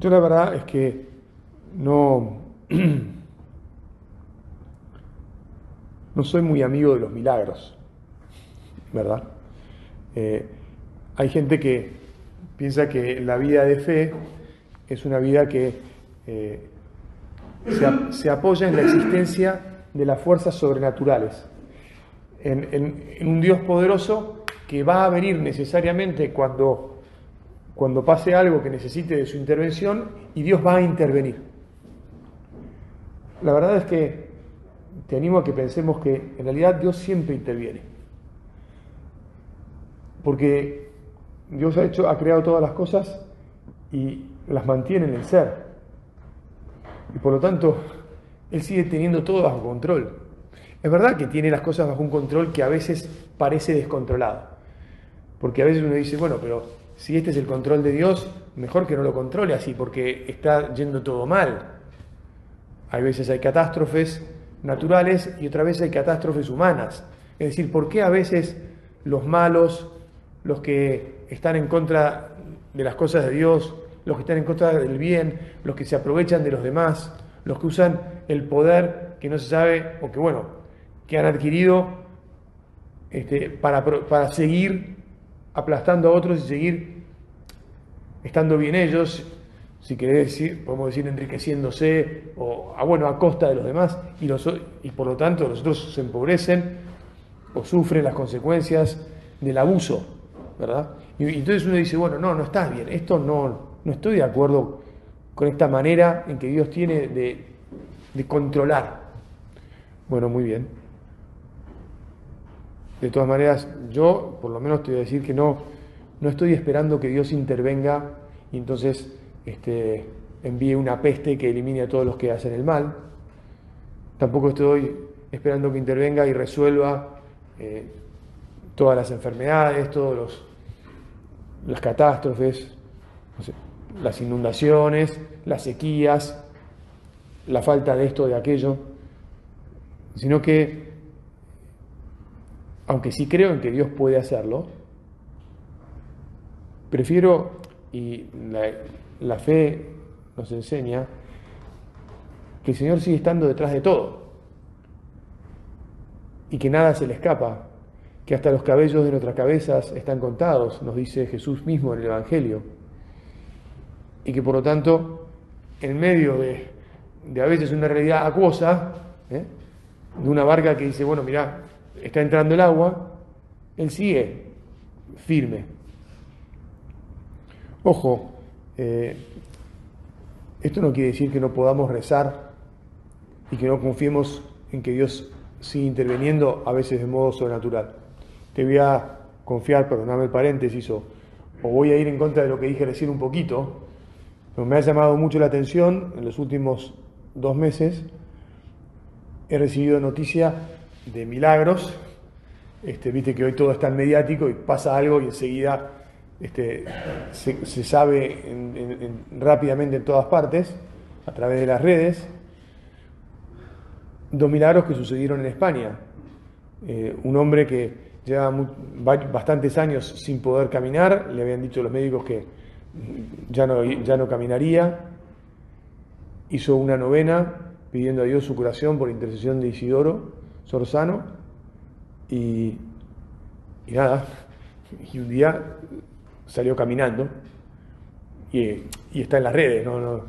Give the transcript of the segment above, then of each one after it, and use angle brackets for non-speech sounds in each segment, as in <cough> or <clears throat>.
Yo la verdad es que no, <clears throat> no soy muy amigo de los milagros, ¿verdad? Eh, hay gente que piensa que la vida de fe es una vida que eh, se, apoya en la existencia de las fuerzas sobrenaturales, en, un Dios poderoso que va a venir necesariamente cuando, cuando pase algo que necesite de su intervención y Dios va a intervenir. La verdad es que te animo a que pensemos que en realidad Dios siempre interviene. Porque Dios ha, hecho, ha creado todas las cosas y las mantiene en el ser. Y por lo tanto, Él sigue teniendo todo bajo control. Es verdad que tiene las cosas bajo un control que a veces parece descontrolado. Porque a veces uno dice, bueno, pero si este es el control de Dios, mejor que no lo controle así, porque está yendo todo mal. Hay veces hay catástrofes naturales y otra vez hay catástrofes humanas. Es decir, ¿por qué a veces los malos, los que están en contra de las cosas de Dios, los que están en contra del bien, los que se aprovechan de los demás, los que usan el poder que no se sabe o que, bueno, que han adquirido este, para, para seguir aplastando a otros y seguir estando bien ellos, si querés decir, podemos decir enriqueciéndose o a, ah, bueno, a costa de los demás, y, los, y por lo tanto los otros se empobrecen o sufren las consecuencias del abuso, ¿verdad? Y, y entonces uno dice, bueno, no, no estás bien, esto no, no estoy de acuerdo con esta manera en que Dios tiene de, controlar. Bueno, muy bien. De todas maneras, yo por lo menos te voy a decir que no, no estoy esperando que Dios intervenga y entonces este, envíe una peste que elimine a todos los que hacen el mal. Tampoco estoy esperando que intervenga y resuelva eh, todas las enfermedades, todas las catástrofes. Las inundaciones, las sequías, la falta de esto, de aquello, sino que, aunque sí creo en que Dios puede hacerlo, prefiero, y la, fe nos enseña, que el Señor sigue estando detrás de todo y que nada se le escapa, que hasta los cabellos de nuestras cabezas están contados, nos dice Jesús mismo en el Evangelio y que por lo tanto, en medio de, a veces una realidad acuosa, ¿eh? de una barca que dice, bueno, mira, está entrando el agua, él sigue firme. Ojo, eh, esto no quiere decir que no podamos rezar y que no confiemos en que Dios sigue interviniendo a veces de modo sobrenatural. Te voy a confiar, perdóname el paréntesis, o, voy a ir en contra de lo que dije recién un poquito, me ha llamado mucho la atención en los últimos dos meses. He recibido noticias de milagros. Este, Viste que hoy todo está en mediático y pasa algo y enseguida este, se, sabe rápidamente en todas partes, a través de las redes. Dos milagros que sucedieron en España. Eh, un hombre que lleva bastantes años sin poder caminar, le habían dicho los médicos que ya no, ya no caminaría, hizo una novena pidiendo a Dios su curación por intercesión de Isidoro Sorzano y, nada, y un día salió caminando y, está en las redes, no, no,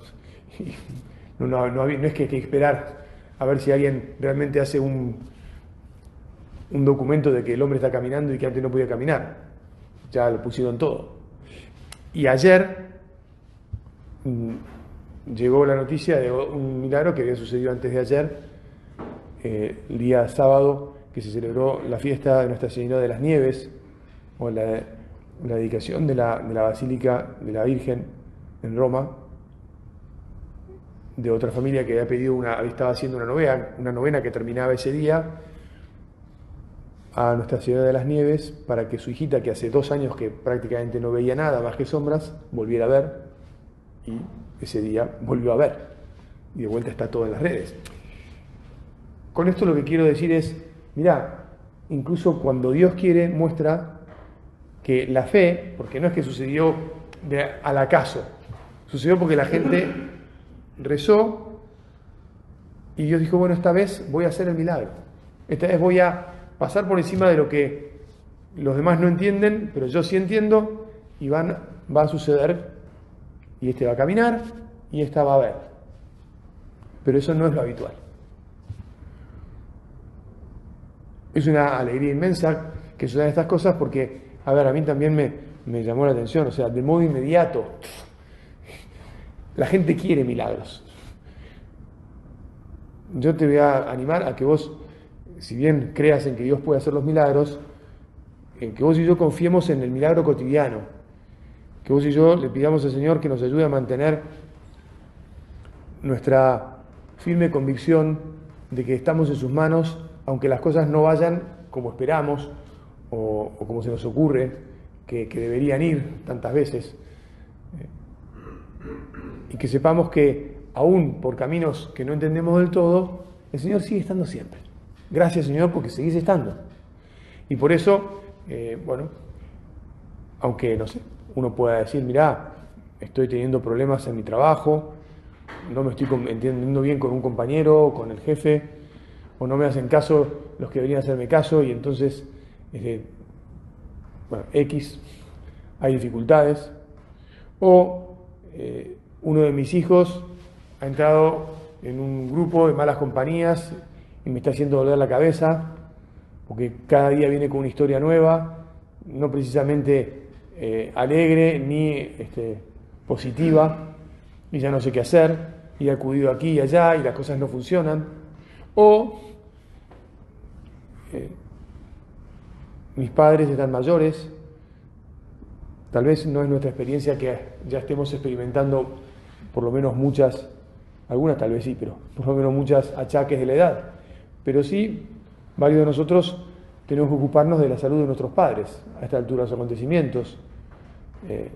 no, no, es que hay que esperar a ver si alguien realmente hace un, un documento de que el hombre está caminando y que antes no podía caminar, ya lo pusieron todo. Y ayer mm, llegó la noticia de un milagro que había sucedido antes de ayer, eh, el día sábado, que se celebró la fiesta de Nuestra Señora de las Nieves, o la, dedicación de la, Basílica de la Virgen en Roma, de otra familia que había pedido una, estaba haciendo una novena, una novena que terminaba ese día, a Nuestra Señora de las Nieves para que su hijita, que hace dos años que prácticamente no veía nada más que sombras, volviera a ver y ese día volvió a ver. Y de vuelta está todo en las redes. Con esto lo que quiero decir es, mira, incluso cuando Dios quiere muestra que la fe, porque no es que sucedió de, al acaso, Sucedió porque la gente rezó y Dios dijo, bueno, esta vez voy a hacer el milagro. Esta vez voy a pasar por encima de lo que los demás no entienden, pero yo sí entiendo y van, va a suceder y este va a caminar y esta va a ver. Pero eso no es lo habitual. Es una alegría inmensa que sucedan estas cosas porque, a ver, a mí también me, llamó la atención, o sea, de modo inmediato, la gente quiere milagros. Yo te voy a animar a que vos, si bien creas en que Dios puede hacer los milagros, en que vos y yo confiemos en el milagro cotidiano, que vos y yo le pidamos al Señor que nos ayude a mantener nuestra firme convicción de que estamos en sus manos, aunque las cosas no vayan como esperamos o, como se nos ocurre que, deberían ir tantas veces y que sepamos que aún por caminos que no entendemos del todo, el Señor sigue estando siempre. Gracias Señor porque seguís estando. Y por eso, eh, bueno, aunque no sé, uno pueda decir, mirá, estoy teniendo problemas en mi trabajo, no me estoy entendiendo bien con un compañero, con el jefe, o no me hacen caso los que deberían hacerme caso, y entonces, bueno, X, hay dificultades, o eh, uno de mis hijos ha entrado en un grupo de malas compañías y me está haciendo doler la cabeza, porque cada día viene con una historia nueva, no precisamente eh, alegre ni este, positiva, y ya no sé qué hacer, y he acudido aquí y allá y las cosas no funcionan. O eh, mis padres están mayores, tal vez no es nuestra experiencia que ya estemos experimentando por lo menos muchas, algunas tal vez sí, pero por lo menos muchas achaques de la edad. Pero sí, varios de nosotros tenemos que ocuparnos de la salud de nuestros padres a esta altura de los acontecimientos. Eh,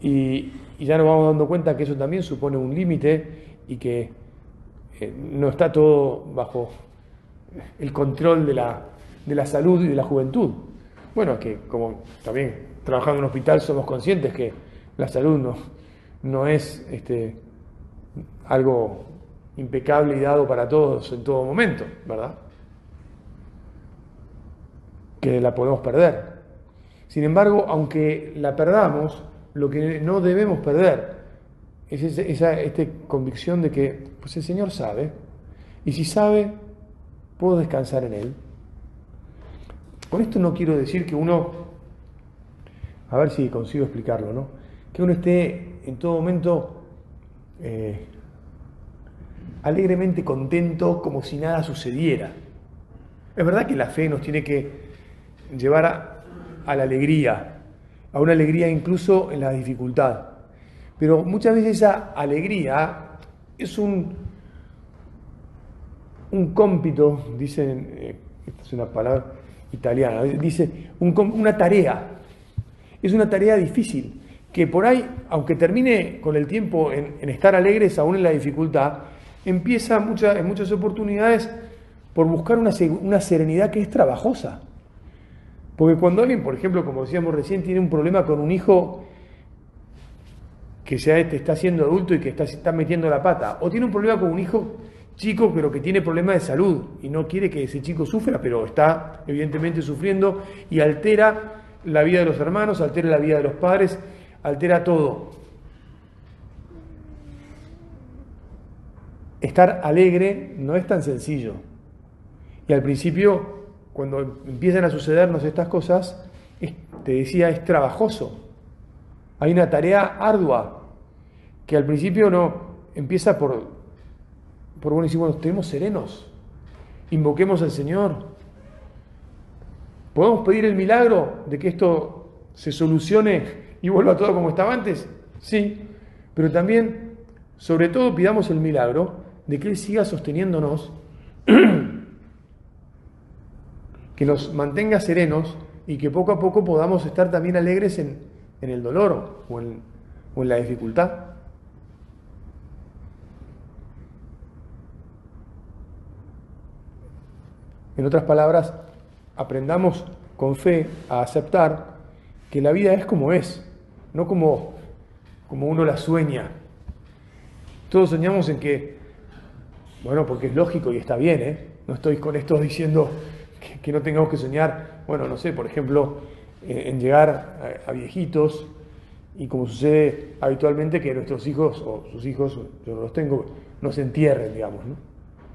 y, ya nos vamos dando cuenta que eso también supone un límite y que eh, no está todo bajo el control de la, de la salud y de la juventud. Bueno, que como también trabajando en un hospital somos conscientes que la salud no, no es este, algo impecable y dado para todos en todo momento, ¿verdad? Que la podemos perder. Sin embargo, aunque la perdamos, lo que no debemos perder es esa, esta convicción de que pues el Señor sabe, y si sabe, puedo descansar en Él. Con esto no quiero decir que uno, a ver si consigo explicarlo, ¿no? que uno esté en todo momento eh, alegremente contento como si nada sucediera. Es verdad que la fe nos tiene que llevar a, la alegría, a una alegría incluso en la dificultad. Pero muchas veces esa alegría es un, un cómpito, dicen, eh, esta es una palabra italiana, dice una tarea. Es una tarea difícil que por ahí, aunque termine con el tiempo en, estar alegres aún en la dificultad, empieza en muchas oportunidades por buscar una, una serenidad que es trabajosa. Porque cuando alguien, por ejemplo, como decíamos recién, tiene un problema con un hijo que ya está siendo adulto y que está, está metiendo la pata, o tiene un problema con un hijo chico pero que tiene problemas de salud y no quiere que ese chico sufra, pero está evidentemente sufriendo y altera la vida de los hermanos, altera la vida de los padres altera todo. Estar alegre no es tan sencillo. Y al principio, cuando empiezan a sucedernos estas cosas, te decía, es trabajoso. Hay una tarea ardua que al principio no empieza por, por bueno, decir, bueno, estemos serenos, invoquemos al Señor. ¿Podemos pedir el milagro de que esto se solucione y vuelva todo como estaba antes? Sí, pero también, sobre todo, pidamos el milagro de que Él siga sosteniéndonos, <clears throat> que nos mantenga serenos y que poco a poco podamos estar también alegres en, el dolor o en, o en la dificultad. En otras palabras, aprendamos con fe a aceptar que la vida es como es, no como, como uno la sueña. Todos soñamos en que, bueno, porque es lógico y está bien, ¿eh? No estoy con esto diciendo que, no tengamos que soñar, bueno, no sé, por ejemplo, en, llegar a, viejitos y como sucede habitualmente que nuestros hijos o sus hijos, yo no los tengo, no se entierren, digamos, ¿no?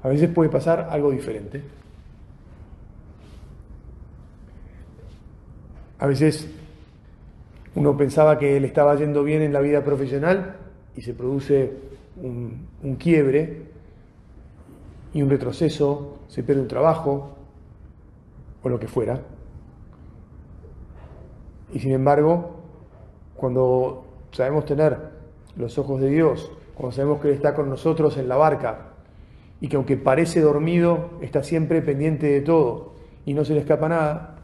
A veces puede pasar algo diferente. A veces uno pensaba que le estaba yendo bien en la vida profesional y se produce un, quiebre y un retroceso, se pierde un trabajo o lo que fuera. Y sin embargo, cuando sabemos tener los ojos de Dios, cuando sabemos que Él está con nosotros en la barca y que aunque parece dormido, está siempre pendiente de todo y no se le escapa nada,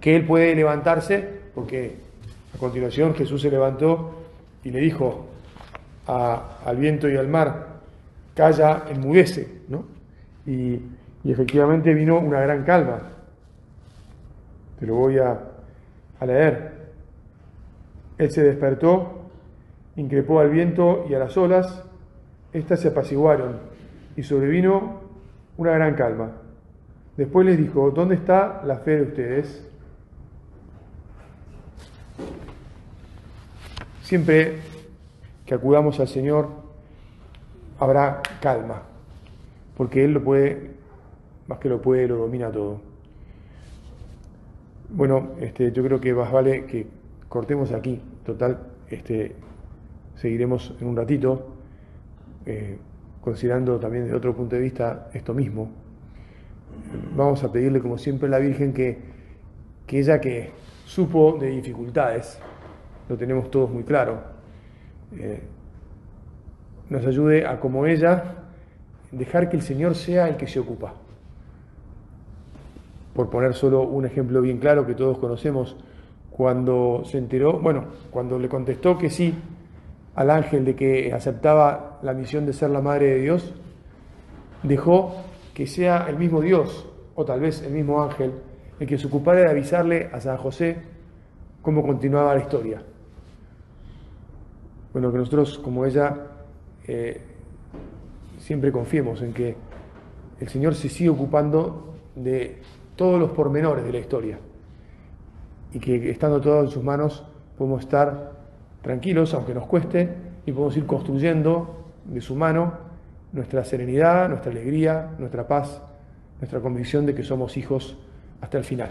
que Él puede levantarse, porque a continuación Jesús se levantó y le dijo al viento y al mar, calla, enmudece, ¿no? Y, efectivamente vino una gran calma. Te lo voy a, a leer. Él se despertó, increpó al viento y a las olas, éstas se apaciguaron y sobrevino una gran calma. Después les dijo, ¿dónde está la fe de ustedes? Siempre que acudamos al Señor habrá calma, porque Él lo puede, más que lo puede, lo domina todo. Bueno, este, yo creo que más vale que cortemos aquí, total, este, seguiremos en un ratito, eh, considerando también desde otro punto de vista esto mismo. Vamos a pedirle, como siempre, a la Virgen que, que ella que supo de dificultades, lo tenemos todos muy claro. Eh, nos ayude a, como ella, dejar que el Señor sea el que se ocupa. Por poner solo un ejemplo bien claro que todos conocemos, cuando se enteró, bueno, cuando le contestó que sí al ángel de que aceptaba la misión de ser la madre de Dios, dejó que sea el mismo Dios, o tal vez el mismo ángel, el que se ocupara de avisarle a San José cómo continuaba la historia. Bueno, que nosotros como ella eh, siempre confiemos en que el Señor se sigue ocupando de todos los pormenores de la historia y que estando todo en sus manos podemos estar tranquilos, aunque nos cueste, y podemos ir construyendo de su mano nuestra serenidad, nuestra alegría, nuestra paz, nuestra convicción de que somos hijos hasta el final.